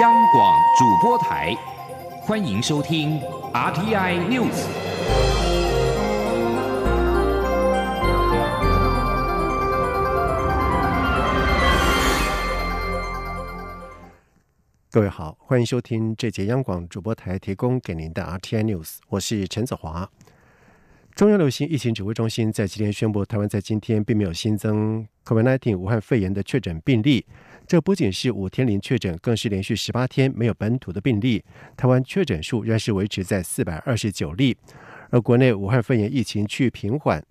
央广主播台，欢迎收听 RTI News。各位好，欢迎收听这节央广主播台提供给您的 RTI News，我是陈子华。中央流行疫情指挥中心在今天宣布，台湾在今天并没有新增 COVID-19 武汉肺炎的确诊病例。这不仅是五天零确诊，更是连续十八天没有本土的病例。台湾确诊数仍是维持在四百二十九例，而国内武汉肺炎疫情趋于平缓。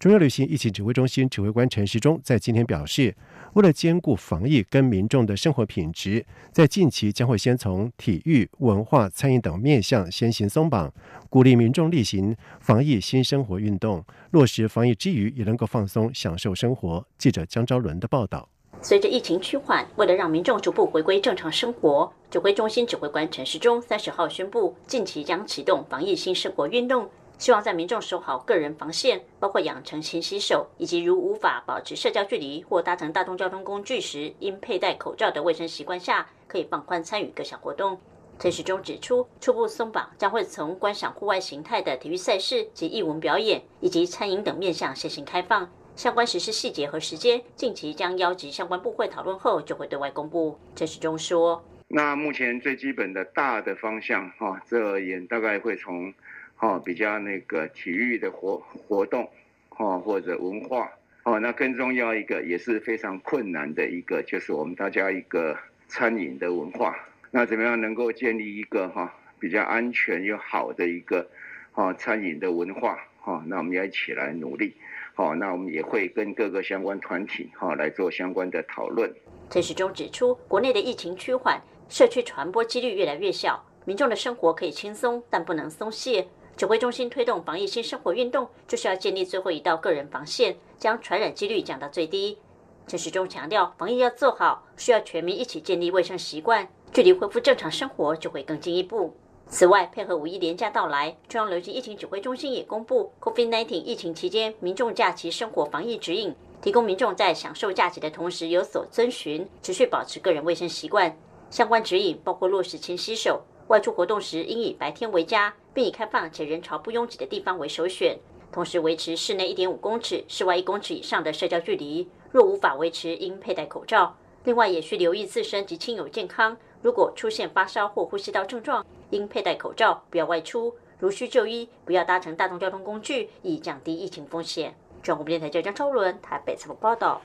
中央流行疫情指挥中心指挥官陈时中在今天表示，为了兼顾防疫跟民众的生活品质，在近期将会先从体育、文化、餐饮等面向先行松绑，鼓励民众例行防疫新生活运动，落实防疫之余也能够放松享受生活。记者江昭伦的报道。随着疫情趋缓，为了让民众逐步回归正常生活，指挥中心指挥官陈时中三十号宣布，近期将启动防疫新生活运动。希望在民众守好个人防线，包括养成勤洗手，以及如无法保持社交距离或搭乘大众交通工具时应佩戴口罩的卫生习惯下，可以放宽参与各项活动。陈时中指出，初步松绑将会从观赏户外形态的体育赛事及艺文表演，以及餐饮等面向先行开放。相关实施细节和时间，近期将邀集相关部会讨论后，就会对外公布。陈时中说：“那目前最基本的大的方向，哈，这也大概会从。”哦，比较那个体育的活活动，哦或者文化，哦那更重要一个也是非常困难的一个，就是我们大家一个餐饮的文化。那怎么样能够建立一个哈比较安全又好的一个，哦餐饮的文化？哈，那我们要一起来努力。好，那我们也会跟各个相关团体哈来做相关的讨论。陈时中指出，国内的疫情趋缓，社区传播几率越来越小，民众的生活可以轻松，但不能松懈。指挥中心推动防疫新生活运动，就是要建立最后一道个人防线，将传染几率降到最低。陈时中强调，防疫要做好，需要全民一起建立卫生习惯，距离恢复正常生活就会更进一步。此外，配合五一连假到来，中央流行疫情指挥中心也公布 COVID-19 疫情期间民众假期生活防疫指引，提供民众在享受假期的同时有所遵循，持续保持个人卫生习惯。相关指引包括落实勤洗手。外出活动时应以白天为佳，并以开放且人潮不拥挤的地方为首选。同时维持室内一点五公尺、室外一公尺以上的社交距离。若无法维持，应佩戴口罩。另外，也需留意自身及亲友健康。如果出现发烧或呼吸道症状，应佩戴口罩，不要外出。如需就医，不要搭乘大众交通工具，以降低疫情风险。中国电台记者张超伦台北采访报道。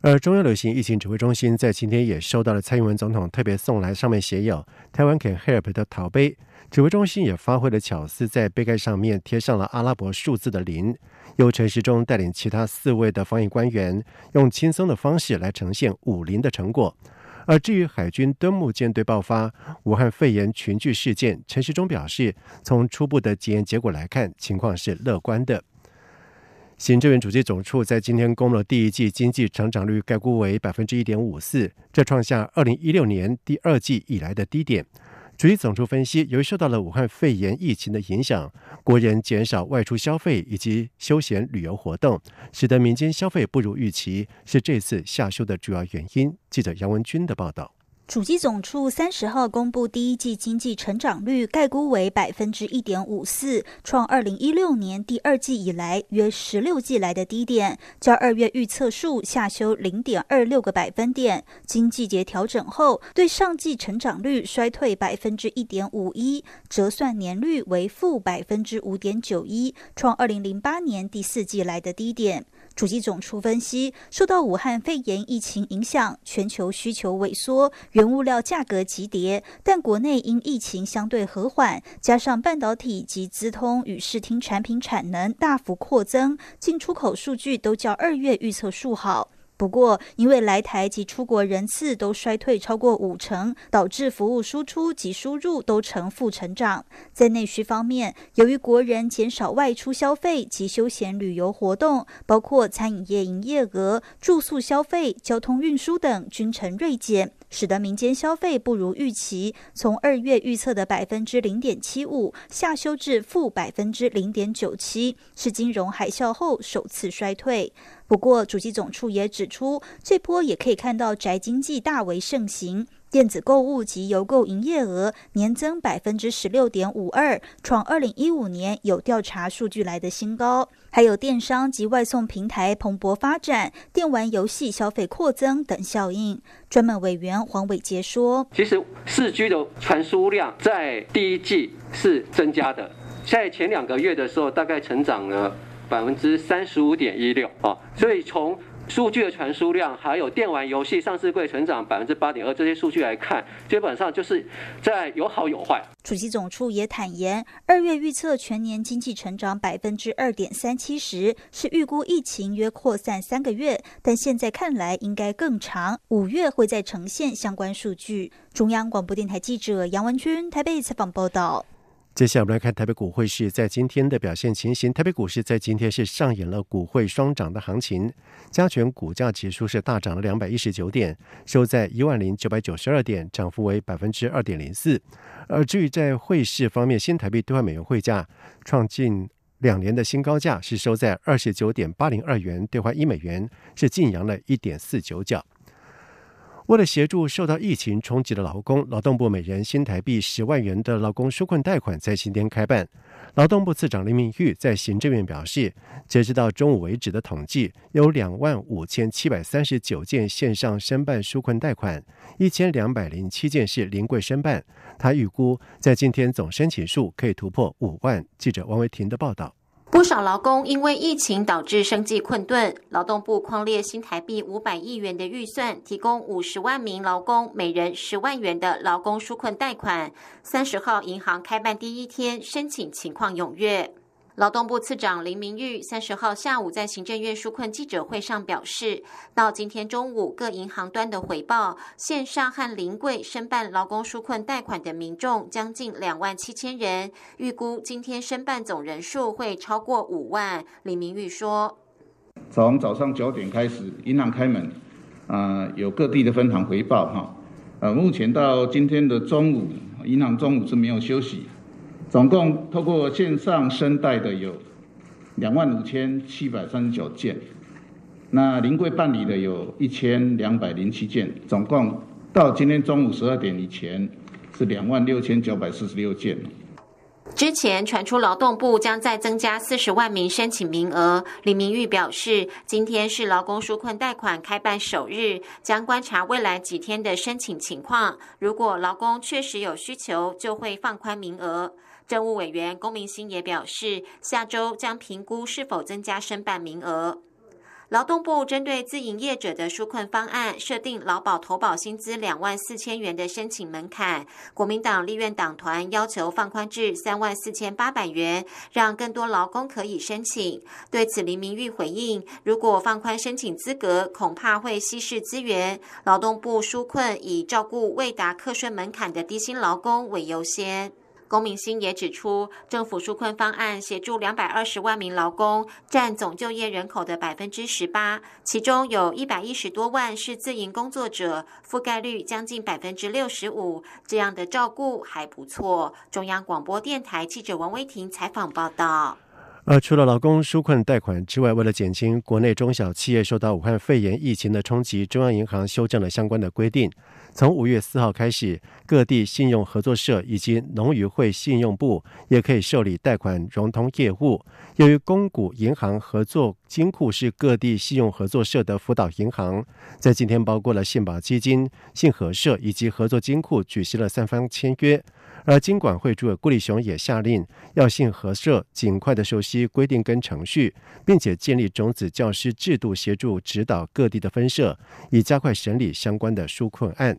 而中央流行疫情指挥中心在今天也收到了蔡英文总统特别送来，上面写有“台湾 can help” 的陶杯。指挥中心也发挥了巧思，在杯盖上面贴上了阿拉伯数字的零。由陈时中带领其他四位的防疫官员，用轻松的方式来呈现五零的成果。而至于海军登木舰队爆发武汉肺炎群聚事件，陈时中表示，从初步的检验结果来看，情况是乐观的。行政院主计总处在今天公布了第一季经济成长率，概估为百分之一点五四，这创下二零一六年第二季以来的低点。据总处分析，由于受到了武汉肺炎疫情的影响，国人减少外出消费以及休闲旅游活动，使得民间消费不如预期，是这次下修的主要原因。记者杨文军的报道。主机总处三十号公布第一季经济成长率，概估为百分之一点五四，创二零一六年第二季以来约十六季来的低点，较二月预测数下修零点二六个百分点。经季节调整后，对上季成长率衰退百分之一点五一，折算年率为负百分之五点九一，创二零零八年第四季来的低点。主机总处分析，受到武汉肺炎疫情影响，全球需求萎缩，原物料价格急跌。但国内因疫情相对和缓，加上半导体及资通与视听产品产能大幅扩增，进出口数据都较二月预测数好。不过，因为来台及出国人次都衰退超过五成，导致服务输出及输入都呈负成长。在内需方面，由于国人减少外出消费及休闲旅游活动，包括餐饮业营业额、住宿消费、交通运输等均呈锐减，使得民间消费不如预期，从二月预测的百分之零点七五下修至负百分之零点九七，是金融海啸后首次衰退。不过，主机总处也指出，这波也可以看到宅经济大为盛行。电子购物及邮购营业额年增百分之十六点五二，创二零一五年有调查数据来的新高。还有电商及外送平台蓬勃发展，电玩游戏消费扩增等效应。专门委员黄伟杰说：“其实四 G 的传输量在第一季是增加的，在前两个月的时候大概成长了百分之三十五点一六啊，所以从。”数据的传输量，还有电玩游戏上市柜成长百分之八点二，这些数据来看，基本上就是在有好有坏。主席总处也坦言，二月预测全年经济成长百分之二点三七时，是预估疫情约扩散三个月，但现在看来应该更长，五月会再呈现相关数据。中央广播电台记者杨文君台北采访报道。接下来我们来看台北股汇市在今天的表现情形。台北股市在今天是上演了股汇双涨的行情，加权股价指数是大涨了两百一十九点，收在一万零九百九十二点，涨幅为百分之二点零四。而至于在汇市方面，新台币兑换美元汇价创近两年的新高价，是收在二十九点八零二元兑换一美元，是晋阳了一点四九角。为了协助受到疫情冲击的劳工，劳动部每人新台币十万元的劳工纾困贷款在今天开办。劳动部次长林明玉在行政院表示，截止到中午为止的统计，有两万五千七百三十九件线上申办纾困贷款，一千两百零七件是临柜申办。他预估在今天总申请数可以突破五万。记者王维婷的报道。不少劳工因为疫情导致生计困顿，劳动部框列新台币五百亿元的预算，提供五十万名劳工每人十万元的劳工纾困贷款。三十号银行开办第一天，申请情况踊跃。劳动部次长林明玉三十号下午在行政院纾困记者会上表示，到今天中午各银行端的回报，线上和临柜申办劳工纾困贷款的民众将近两万七千人，预估今天申办总人数会超过五万。林明玉说：“从早上九点开始，银行开门，啊，有各地的分行回报哈，呃，目前到今天的中午，银行中午是没有休息。”总共透过线上申贷的有两万五千七百三十九件，那临柜办理的有一千两百零七件，总共到今天中午十二点以前是两万六千九百四十六件。之前传出劳动部将再增加四十万名申请名额，李明玉表示，今天是劳工纾困贷款开办首日，将观察未来几天的申请情况，如果劳工确实有需求，就会放宽名额。政务委员龚明鑫也表示，下周将评估是否增加申办名额。劳动部针对自营业者的纾困方案，设定劳保投保薪资两万四千元的申请门槛。国民党立院党团要求放宽至三万四千八百元，让更多劳工可以申请。对此，林明玉回应：如果放宽申请资格，恐怕会稀释资源。劳动部纾困以照顾未达课税门槛的低薪劳工为优先。龚明鑫也指出，政府纾困方案协助两百二十万名劳工，占总就业人口的百分之十八，其中有一百一十多万是自营工作者，覆盖率将近百分之六十五，这样的照顾还不错。中央广播电台记者王威婷采访报道。而除了劳工纾困贷款之外，为了减轻国内中小企业受到武汉肺炎疫情的冲击，中央银行修正了相关的规定。从五月四号开始，各地信用合作社以及农渔会信用部也可以受理贷款融通业务。由于公股银行合作金库是各地信用合作社的辅导银行，在今天包括了信保基金、信合社以及合作金库举行了三方签约。而金管会主委顾立雄也下令，要信合社尽快的熟悉规定跟程序，并且建立种子教师制度，协助指导各地的分社，以加快审理相关的纾困案。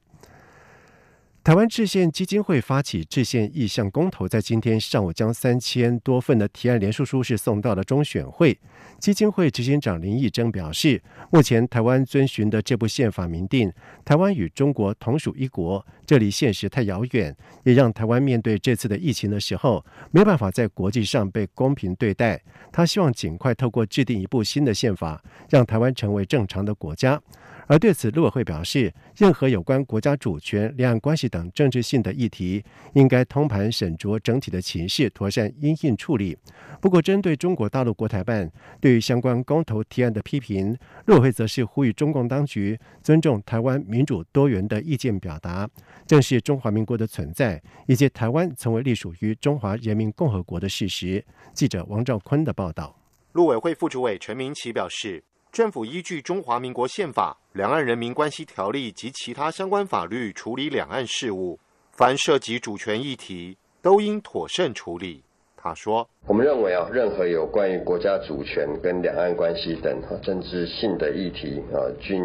台湾制宪基金会发起制宪意向公投，在今天上午将三千多份的提案联署书是送到了中选会。基金会执行长林义珍表示，目前台湾遵循的这部宪法明定，台湾与中国同属一国，这离现实太遥远，也让台湾面对这次的疫情的时候，没办法在国际上被公平对待。他希望尽快透过制定一部新的宪法，让台湾成为正常的国家。而对此，陆委会表示，任何有关国家主权、两岸关系等政治性的议题，应该通盘审酌整体的情势，妥善应应处理。不过，针对中国大陆国台办对于相关公投提案的批评，陆委会则是呼吁中共当局尊重台湾民主多元的意见表达，正是中华民国的存在，以及台湾曾为隶属于中华人民共和国的事实。记者王兆坤的报道。陆委会副主委陈明奇表示。政府依据《中华民国宪法》《两岸人民关系条例》及其他相关法律处理两岸事务，凡涉及主权议题，都应妥善处理。他说：“我们认为啊，任何有关于国家主权跟两岸关系等政治性的议题啊，均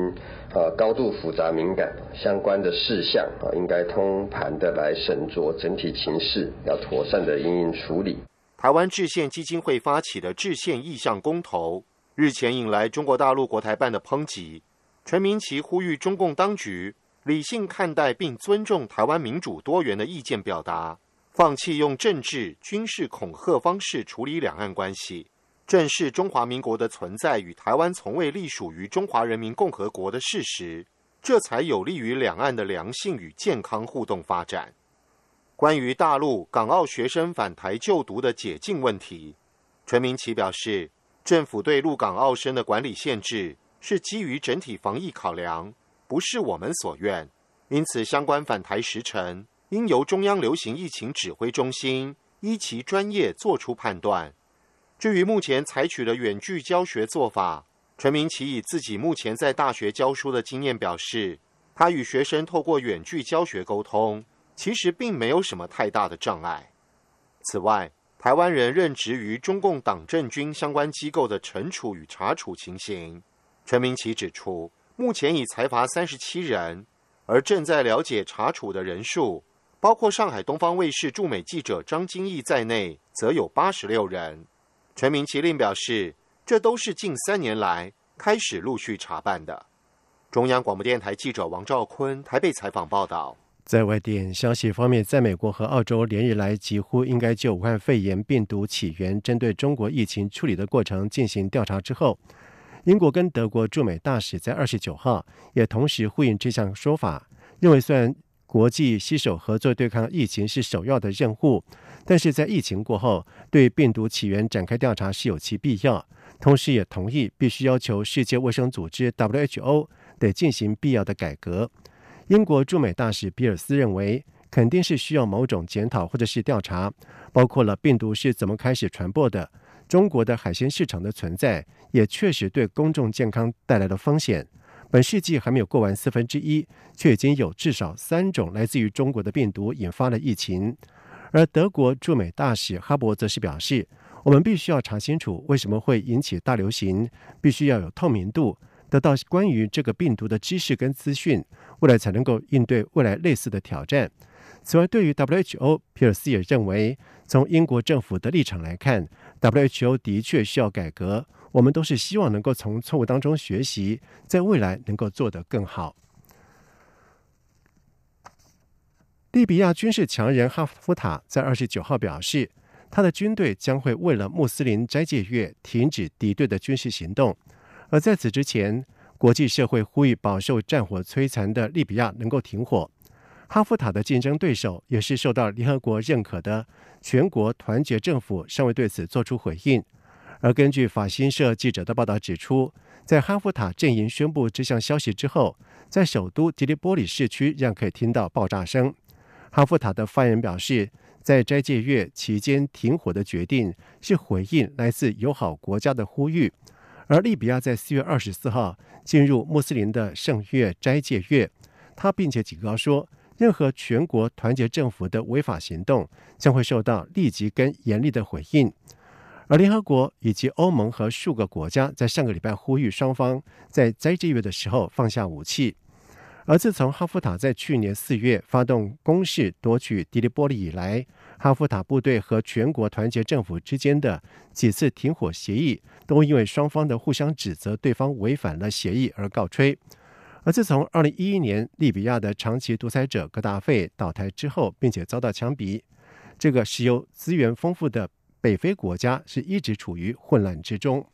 啊高度复杂敏感，相关的事项啊，应该通盘的来审酌整体情势，要妥善的应应处理。”台湾制宪基金会发起的制宪意向公投。日前引来中国大陆国台办的抨击，陈明奇呼吁中共当局理性看待并尊重台湾民主多元的意见表达，放弃用政治、军事恐吓方式处理两岸关系，正视中华民国的存在与台湾从未隶属于中华人民共和国的事实，这才有利于两岸的良性与健康互动发展。关于大陆、港澳学生返台就读的解禁问题，陈明奇表示。政府对陆港澳生的管理限制是基于整体防疫考量，不是我们所愿。因此，相关返台时程应由中央流行疫情指挥中心依其专业作出判断。至于目前采取的远距教学做法，陈明奇以自己目前在大学教书的经验表示，他与学生透过远距教学沟通，其实并没有什么太大的障碍。此外，台湾人任职于中共党政军相关机构的惩处与查处情形，陈明奇指出，目前已裁罚三十七人，而正在了解查处的人数，包括上海东方卫视驻美记者张金义在内，则有八十六人。陈明奇另表示，这都是近三年来开始陆续查办的。中央广播电台记者王兆坤台北采访报道。在外电消息方面，在美国和澳洲连日来几乎应该就武汉肺炎病毒起源针对中国疫情处理的过程进行调查之后，英国跟德国驻美大使在二十九号也同时呼应这项说法，认为虽然国际携手合作对抗疫情是首要的任务，但是在疫情过后对病毒起源展开调查是有其必要，同时也同意必须要求世界卫生组织 WHO 得进行必要的改革。英国驻美大使比尔斯认为，肯定是需要某种检讨或者是调查，包括了病毒是怎么开始传播的。中国的海鲜市场的存在也确实对公众健康带来了风险。本世纪还没有过完四分之一，却已经有至少三种来自于中国的病毒引发了疫情。而德国驻美大使哈伯则是表示，我们必须要查清楚为什么会引起大流行，必须要有透明度。得到关于这个病毒的知识跟资讯，未来才能够应对未来类似的挑战。此外，对于 WHO，皮尔斯也认为，从英国政府的立场来看，WHO 的确需要改革。我们都是希望能够从错误当中学习，在未来能够做得更好。利比亚军事强人哈夫塔在二十九号表示，他的军队将会为了穆斯林斋戒月停止敌对的军事行动。而在此之前，国际社会呼吁饱受战火摧残的利比亚能够停火。哈夫塔的竞争对手也是受到联合国认可的全国团结政府，尚未对此作出回应。而根据法新社记者的报道指出，在哈夫塔阵营宣布这项消息之后，在首都迪利波里市区仍可以听到爆炸声。哈夫塔的发言人表示，在斋戒月期间停火的决定是回应来自友好国家的呼吁。而利比亚在四月二十四号进入穆斯林的圣月斋戒月，他并且警告说，任何全国团结政府的违法行动将会受到立即跟严厉的回应。而联合国以及欧盟和数个国家在上个礼拜呼吁双方在斋戒月的时候放下武器。而自从哈夫塔在去年四月发动攻势夺取迪利波利以来，哈夫塔部队和全国团结政府之间的几次停火协议，都因为双方的互相指责对方违反了协议而告吹。而自从二零一一年利比亚的长期独裁者格达费倒台之后，并且遭到枪毙，这个石油资源丰富的北非国家是一直处于混乱之中。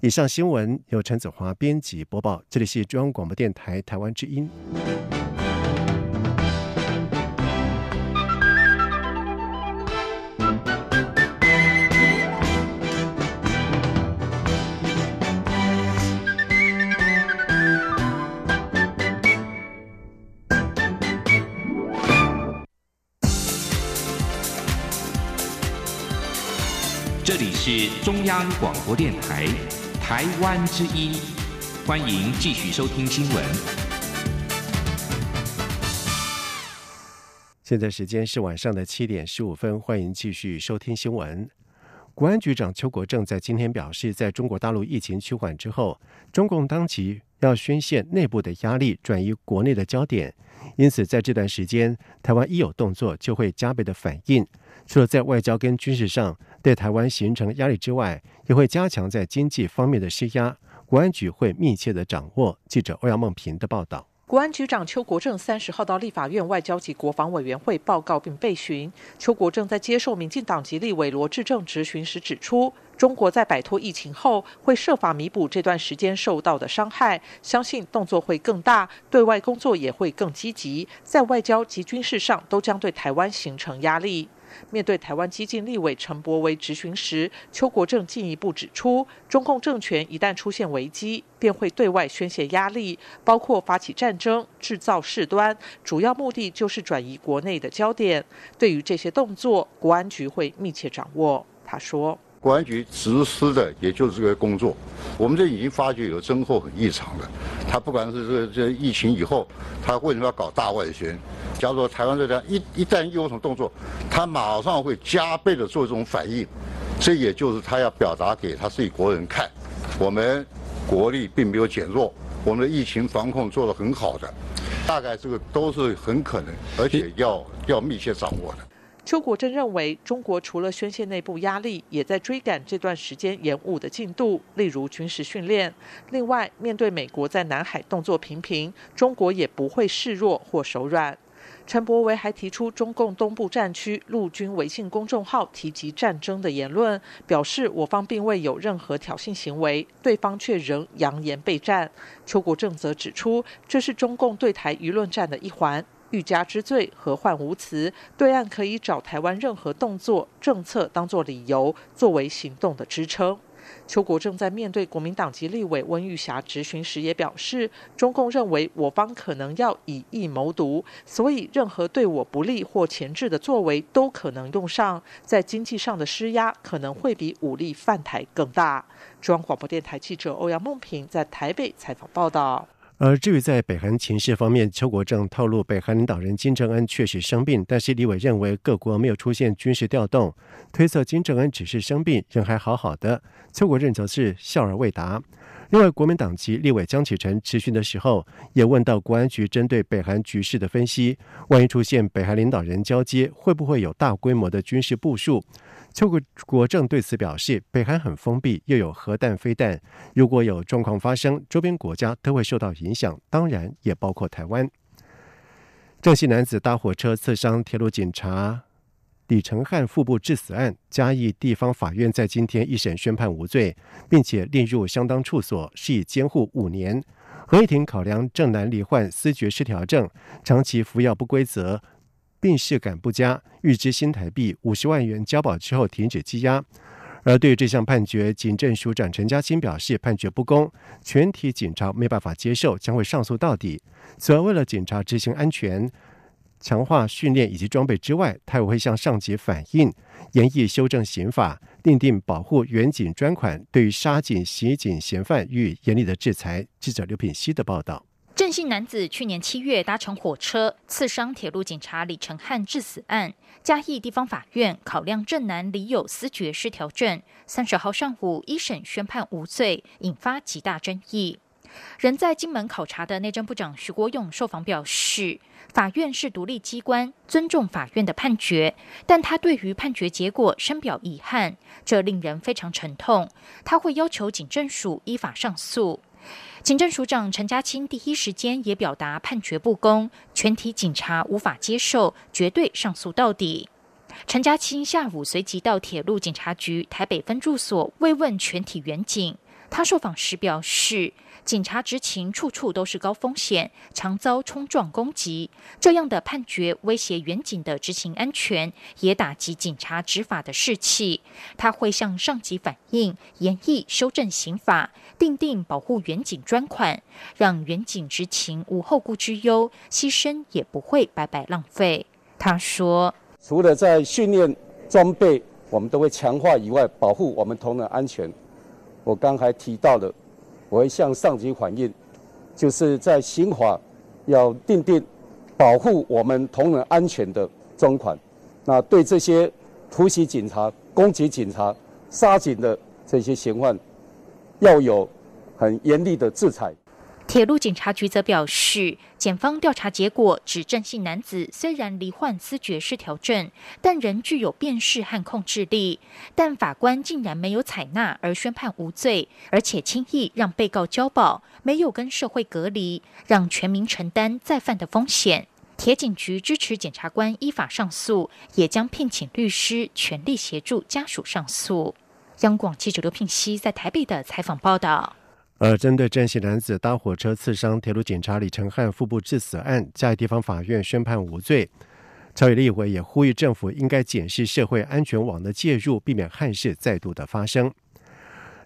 以上新闻由陈子华编辑播报，这里是中央广播电台台湾之音。这里是中央广播电台台湾之音，欢迎继续收听新闻。现在时间是晚上的七点十五分，欢迎继续收听新闻。国安局长邱国正在今天表示，在中国大陆疫情趋缓之后，中共当局要宣泄内部的压力，转移国内的焦点。因此，在这段时间，台湾一有动作就会加倍的反应。除了在外交跟军事上对台湾形成压力之外，也会加强在经济方面的施压。国安局会密切的掌握。记者欧阳梦平的报道。国安局长邱国正三十号到立法院外交及国防委员会报告并备询。邱国正在接受民进党籍立委罗志正质询时指出，中国在摆脱疫情后，会设法弥补这段时间受到的伤害，相信动作会更大，对外工作也会更积极，在外交及军事上都将对台湾形成压力。面对台湾激进立委陈柏惟质询时，邱国正进一步指出，中共政权一旦出现危机，便会对外宣泄压力，包括发起战争、制造事端，主要目的就是转移国内的焦点。对于这些动作，国安局会密切掌握。他说。公安局实施的也就是这个工作，我们这已经发觉有增厚很异常的。他不管是这个这疫情以后，他为什么要搞大外宣？假如说台湾这边一一旦有什么动作，他马上会加倍的做这种反应。这也就是他要表达给他自己国人看，我们国力并没有减弱，我们的疫情防控做得很好的。大概这个都是很可能，而且要要密切掌握的。邱国正认为，中国除了宣泄内部压力，也在追赶这段时间延误的进度，例如军事训练。另外，面对美国在南海动作频频，中国也不会示弱或手软。陈柏维还提出，中共东部战区陆军微信公众号提及战争的言论，表示我方并未有任何挑衅行为，对方却仍扬言备战。邱国正则指出，这是中共对台舆论战的一环。欲加之罪，何患无辞？对岸可以找台湾任何动作、政策当作理由，作为行动的支撑。邱国正在面对国民党籍立委温玉霞质询时也表示，中共认为我方可能要以疫谋独，所以任何对我不利或前置的作为都可能用上，在经济上的施压可能会比武力犯台更大。中央广播电台记者欧阳梦平在台北采访报道。而至于在北韩情势方面，邱国正透露，北韩领导人金正恩确实生病，但是李伟认为各国没有出现军事调动，推测金正恩只是生病，人还好好的。邱国正则是笑而未答。另外，国民党籍立委江启臣持续的时候，也问到国安局针对北韩局势的分析，万一出现北韩领导人交接，会不会有大规模的军事部署？邱国国正对此表示，北韩很封闭，又有核弹、飞弹，如果有状况发生，周边国家都会受到影响，当然也包括台湾。郑西男子搭火车刺伤铁路警察李成汉腹部致死案，嘉义地方法院在今天一审宣判无罪，并且列入相当处所，施以监护五年。合议庭考量郑南罹患思觉失调症，长期服药不规则。病视感不佳，预支新台币五十万元交保之后停止羁押。而对于这项判决，警政署长陈嘉欣表示判决不公，全体警察没办法接受，将会上诉到底。此外，为了警察执行安全、强化训练以及装备之外，他也会向上级反映，严议修正刑法，订定保护远警专款，对于杀警、袭警嫌犯予以严厉的制裁。记者刘品希的报道。郑姓男子去年七月搭乘火车刺伤铁路警察李成汉致死案，嘉义地方法院考量郑男李有思觉失调症，三十号上午一审宣判无罪，引发极大争议。人在金门考察的内政部长徐国勇受访表示，法院是独立机关，尊重法院的判决，但他对于判决结果深表遗憾，这令人非常沉痛。他会要求警政署依法上诉。警政署长陈家清第一时间也表达判决不公，全体警察无法接受，绝对上诉到底。陈家清下午随即到铁路警察局台北分驻所慰问全体员警。他受访时表示，警察执勤处处都是高风险，常遭冲撞攻击，这样的判决威胁远警的执勤安全，也打击警察执法的士气。他会向上级反映，严议修正刑法，订定保护远警专款，让远警执勤无后顾之忧，牺牲也不会白白浪费。他说。除了在训练装备，我们都会强化以外，保护我们同仁安全。我刚才提到的，我会向上级反映，就是在刑法要定定保护我们同仁安全的专款。那对这些突袭警察、攻击警察、杀警的这些嫌犯，要有很严厉的制裁。铁路警察局则表示，检方调查结果指郑姓男子虽然罹患思觉失调症，但仍具有辨识和控制力。但法官竟然没有采纳而宣判无罪，而且轻易让被告交保，没有跟社会隔离，让全民承担再犯的风险。铁警局支持检察官依法上诉，也将聘请律师全力协助家属上诉。央广记者刘聘熙在台北的采访报道。而针对郑姓男子搭火车刺伤铁路警察李成汉腹部致死案，在地方法院宣判无罪。朝野立委也呼吁政府应该检视社会安全网的介入，避免憾事再度的发生。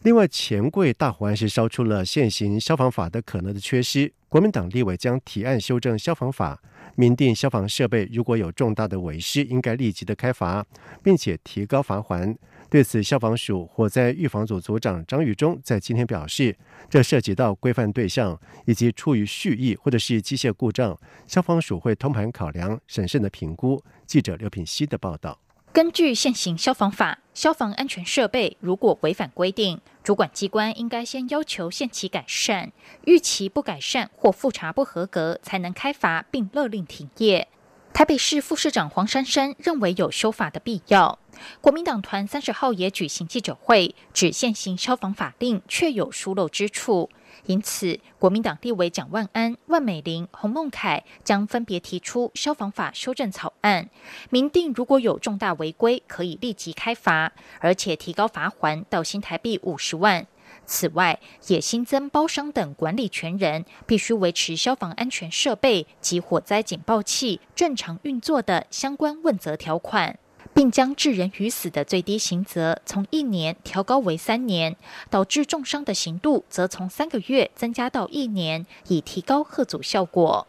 另外，钱柜大火案是烧出了现行消防法的可能的缺失。国民党立委将提案修正消防法，明定消防设备如果有重大的违失，应该立即的开罚，并且提高罚锾。对此，消防署火灾预防组组长张玉忠在今天表示，这涉及到规范对象以及出于蓄意或者是机械故障，消防署会通盘考量、审慎的评估。记者刘品希的报道。根据现行消防法，消防安全设备如果违反规定，主管机关应该先要求限期改善，逾期不改善或复查不合格，才能开罚并勒令停业。台北市副市长黄珊珊认为有修法的必要。国民党团三十号也举行记者会，指现行消防法令确有疏漏之处，因此国民党立委蒋万安、万美玲、洪孟凯将分别提出消防法修正草案，明定如果有重大违规，可以立即开罚，而且提高罚锾到新台币五十万。此外，也新增包商等管理权人必须维持消防安全设备及火灾警报器正常运作的相关问责条款，并将致人于死的最低刑责从一年调高为三年，导致重伤的刑度则从三个月增加到一年，以提高贺阻效果。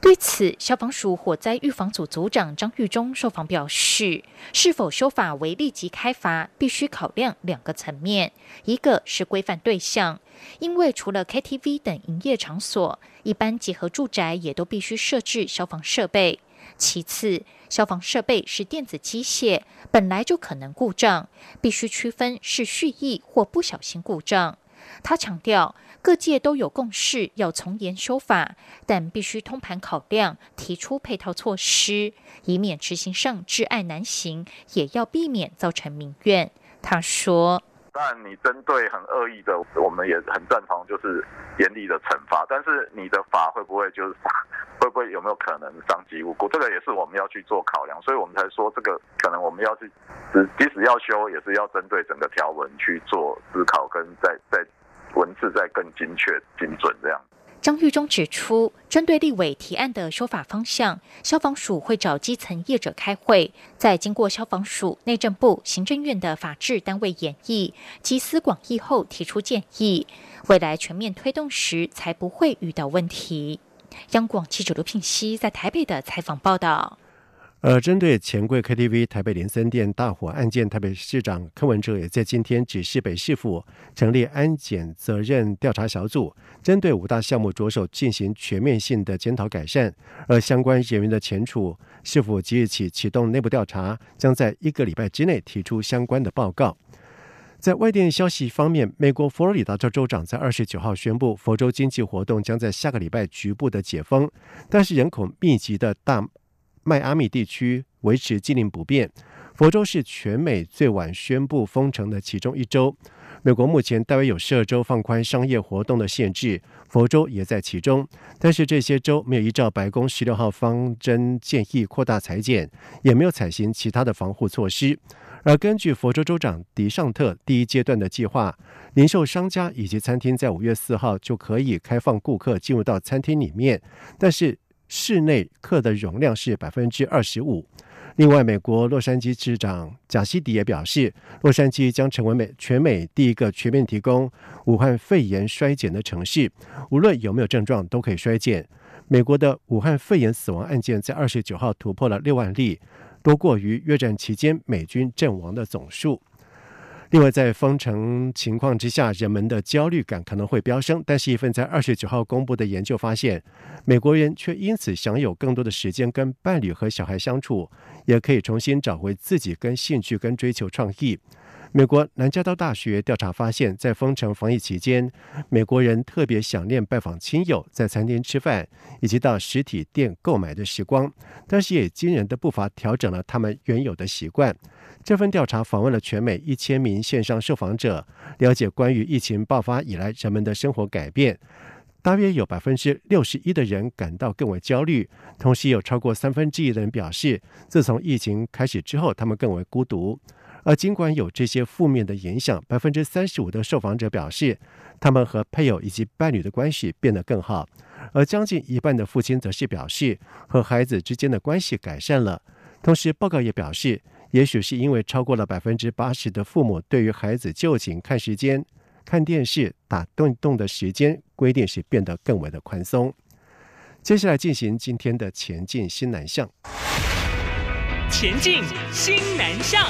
对此，消防署火灾预防组组长张玉忠受访表示，是否修法为立即开罚，必须考量两个层面，一个是规范对象，因为除了 KTV 等营业场所，一般集合住宅也都必须设置消防设备。其次，消防设备是电子机械，本来就可能故障，必须区分是蓄意或不小心故障。他强调。各界都有共识，要从严修法，但必须通盘考量，提出配套措施，以免执行上至爱难行，也要避免造成民怨。他说：“但，你针对很恶意的，我们也很赞同，就是严厉的惩罚。但是你的法会不会就是会不会有没有可能伤及无辜？这个也是我们要去做考量，所以我们才说这个可能我们要去，即使要修，也是要针对整个条文去做思考，跟在在。”文字再更精确、精准，这样。张玉忠指出，针对立委提案的说法方向，消防署会找基层业者开会，在经过消防署、内政部、行政院的法制单位演绎、集思广益后提出建议，未来全面推动时才不会遇到问题。央广记者刘聘熙在台北的采访报道。而针对钱柜 KTV 台北林森店大火案件，台北市长柯文哲也在今天指示北市府成立安检责任调查小组，针对五大项目着手进行全面性的检讨改善。而相关人员的前处，是否即日起启动内部调查，将在一个礼拜之内提出相关的报告。在外电消息方面，美国佛罗里达州州长在二十九号宣布，佛州经济活动将在下个礼拜局部的解封，但是人口密集的大。迈阿密地区维持禁令不变，佛州是全美最晚宣布封城的其中一州。美国目前大约有十二州放宽商业活动的限制，佛州也在其中。但是这些州没有依照白宫十六号方针建议扩大裁减，也没有采行其他的防护措施。而根据佛州州长迪尚特第一阶段的计划，零售商家以及餐厅在五月四号就可以开放顾客进入到餐厅里面，但是室内客的容量是百分之二十五。另外，美国洛杉矶市长贾西迪也表示，洛杉矶将成为美全美第一个全面提供武汉肺炎衰减的城市，无论有没有症状都可以衰减。美国的武汉肺炎死亡案件在二十九号突破了六万例。多过于越战期间美军阵亡的总数。另外，在封城情况之下，人们的焦虑感可能会飙升。但是，一份在二十九号公布的研究发现，美国人却因此享有更多的时间跟伴侣和小孩相处，也可以重新找回自己跟兴趣跟追求创意。美国南加州大学调查发现，在封城防疫期间，美国人特别想念拜访亲友、在餐厅吃饭以及到实体店购买的时光，但是也惊人的步伐调整了他们原有的习惯。这份调查访问了全美一千名线上受访者，了解关于疫情爆发以来人们的生活改变。大约有百分之六十一的人感到更为焦虑，同时有超过三分之一的人表示，自从疫情开始之后，他们更为孤独。而尽管有这些负面的影响，百分之三十五的受访者表示，他们和配偶以及伴侣的关系变得更好，而将近一半的父亲则是表示和孩子之间的关系改善了。同时，报告也表示，也许是因为超过了百分之八十的父母对于孩子就寝看时间、看电视、打电动的时间规定是变得更为的宽松。接下来进行今天的前进新南向，前进新南向。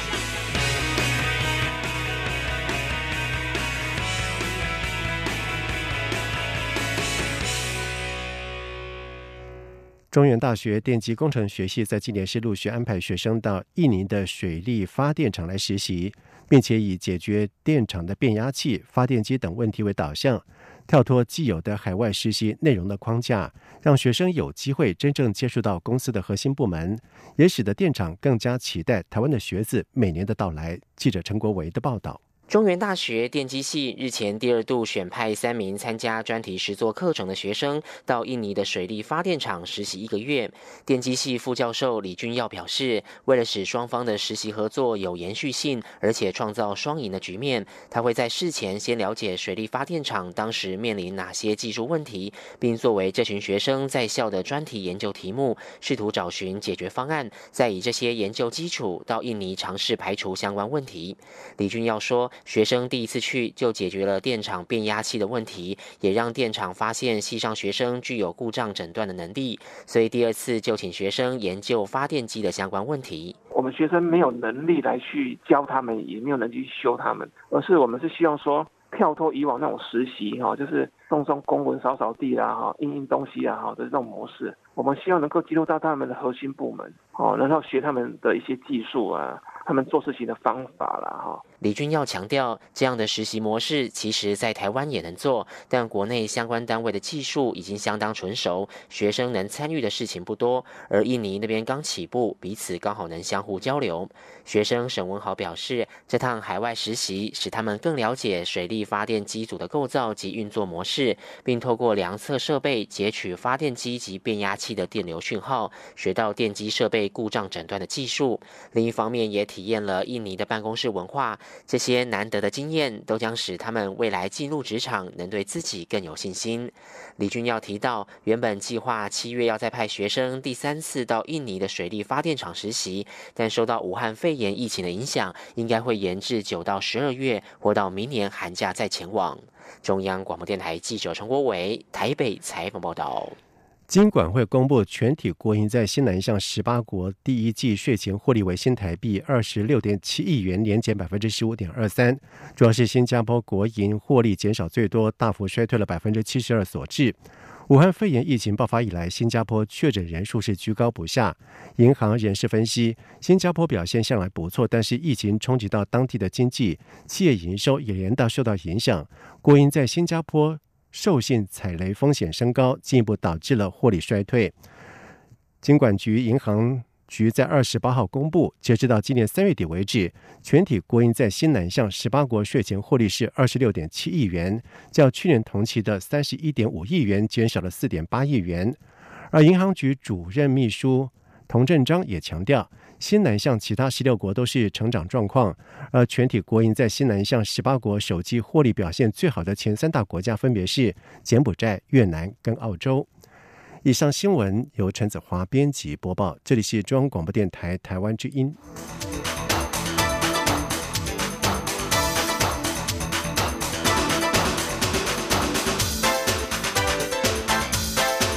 中原大学电机工程学系在今年是陆续安排学生到印尼的水利发电厂来实习，并且以解决电厂的变压器、发电机等问题为导向，跳脱既有的海外实习内容的框架，让学生有机会真正接触到公司的核心部门，也使得电厂更加期待台湾的学子每年的到来。记者陈国维的报道。中原大学电机系日前第二度选派三名参加专题实作课程的学生到印尼的水利发电厂实习一个月。电机系副教授李俊耀表示，为了使双方的实习合作有延续性，而且创造双赢的局面，他会在事前先了解水利发电厂当时面临哪些技术问题，并作为这群学生在校的专题研究题目，试图找寻解决方案，再以这些研究基础到印尼尝试排除相关问题。李俊耀说。学生第一次去就解决了电厂变压器的问题，也让电厂发现系上学生具有故障诊断的能力，所以第二次就请学生研究发电机的相关问题。我们学生没有能力来去教他们，也没有能力去修他们，而是我们是希望说跳脱以往那种实习哈，就是送送公文、扫扫地啦哈、印印东西啊哈的这种模式，我们希望能够进入到他们的核心部门哦，然后学他们的一些技术啊。他们做事情的方法啦哈。李军要强调，这样的实习模式其实在台湾也能做，但国内相关单位的技术已经相当纯熟，学生能参与的事情不多。而印尼那边刚起步，彼此刚好能相互交流。学生沈文豪表示，这趟海外实习使他们更了解水力发电机组的构造及运作模式，并透过量测设备截取发电机及变压器的电流讯号，学到电机设备故障诊断的技术。另一方面，也体验了印尼的办公室文化，这些难得的经验都将使他们未来进入职场能对自己更有信心。李俊耀提到，原本计划七月要再派学生第三次到印尼的水利发电厂实习，但受到武汉肺炎疫情的影响，应该会延至九到十二月，或到明年寒假再前往。中央广播电台记者陈国伟台北采访报道。金管会公布全体国营在新南向十八国第一季税前获利为新台币二十六点七亿元，年减百分之十五点二三，主要是新加坡国营获利减少最多，大幅衰退了百分之七十二所致。武汉肺炎疫情爆发以来，新加坡确诊人数是居高不下。银行人士分析，新加坡表现向来不错，但是疫情冲击到当地的经济，企业营收也连带受到影响。国营在新加坡。授信踩雷风险升高，进一步导致了获利衰退。金管局银行局在二十八号公布，截止到今年三月底为止，全体国营在新南向十八国税前获利是二十六点七亿元，较去年同期的三十一点五亿元减少了四点八亿元。而银行局主任秘书童振章也强调，新南向其他十六国都是成长状况，而全体国营在新南向十八国手机获利表现最好的前三大国家分别是柬埔寨、越南跟澳洲。以上新闻由陈子华编辑播报，这里是中央广播电台台湾之音。